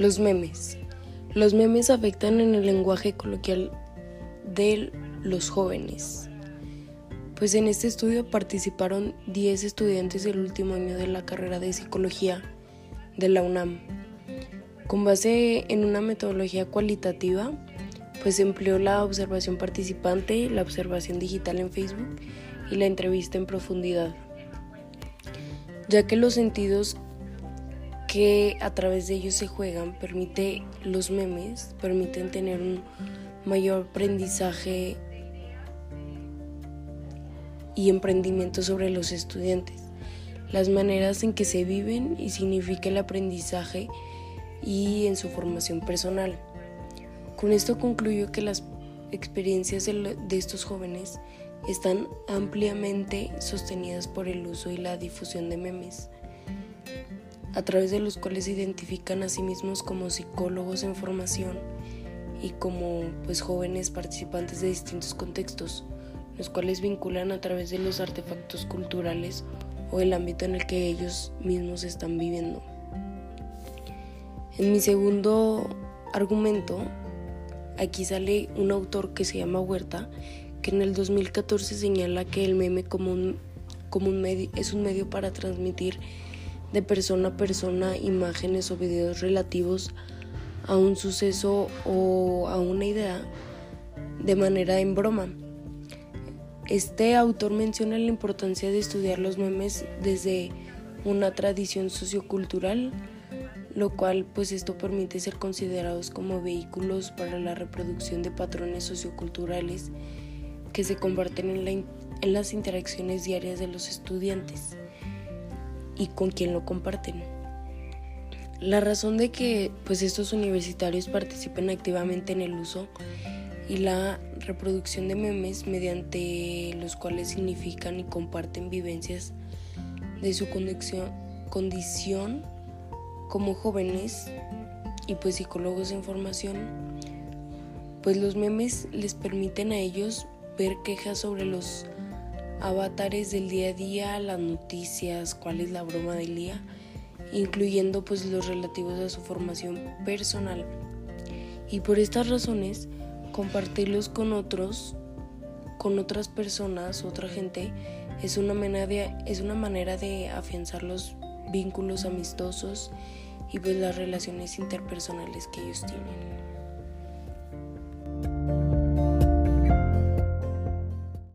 Los memes. Los memes afectan en el lenguaje coloquial de los jóvenes. Pues en este estudio participaron 10 estudiantes del último año de la carrera de psicología de la UNAM. Con base en una metodología cualitativa, pues empleó la observación participante, la observación digital en Facebook y la entrevista en profundidad, ya que los sentidos que a través de ellos se juegan, permite los memes, permiten tener un mayor aprendizaje y emprendimiento sobre los estudiantes, las maneras en que se viven y significa el aprendizaje y en su formación personal. Con esto concluyo que las experiencias de estos jóvenes están ampliamente sostenidas por el uso y la difusión de memes a través de los cuales se identifican a sí mismos como psicólogos en formación y como pues jóvenes participantes de distintos contextos, los cuales vinculan a través de los artefactos culturales o el ámbito en el que ellos mismos están viviendo. En mi segundo argumento, aquí sale un autor que se llama Huerta, que en el 2014 señala que el meme como un, como un medio, es un medio para transmitir de persona a persona imágenes o videos relativos a un suceso o a una idea de manera en broma. Este autor menciona la importancia de estudiar los memes desde una tradición sociocultural, lo cual pues esto permite ser considerados como vehículos para la reproducción de patrones socioculturales que se comparten en, en las interacciones diarias de los estudiantes y con quién lo comparten. La razón de que pues estos universitarios participen activamente en el uso y la reproducción de memes mediante los cuales significan y comparten vivencias de su condición, condición como jóvenes y pues psicólogos en formación, pues los memes les permiten a ellos ver quejas sobre los avatares del día a día, las noticias, cuál es la broma del día, incluyendo pues los relativos a su formación personal. Y por estas razones, compartirlos con otros, con otras personas, otra gente, es una manera de, es una manera de afianzar los vínculos amistosos y pues las relaciones interpersonales que ellos tienen.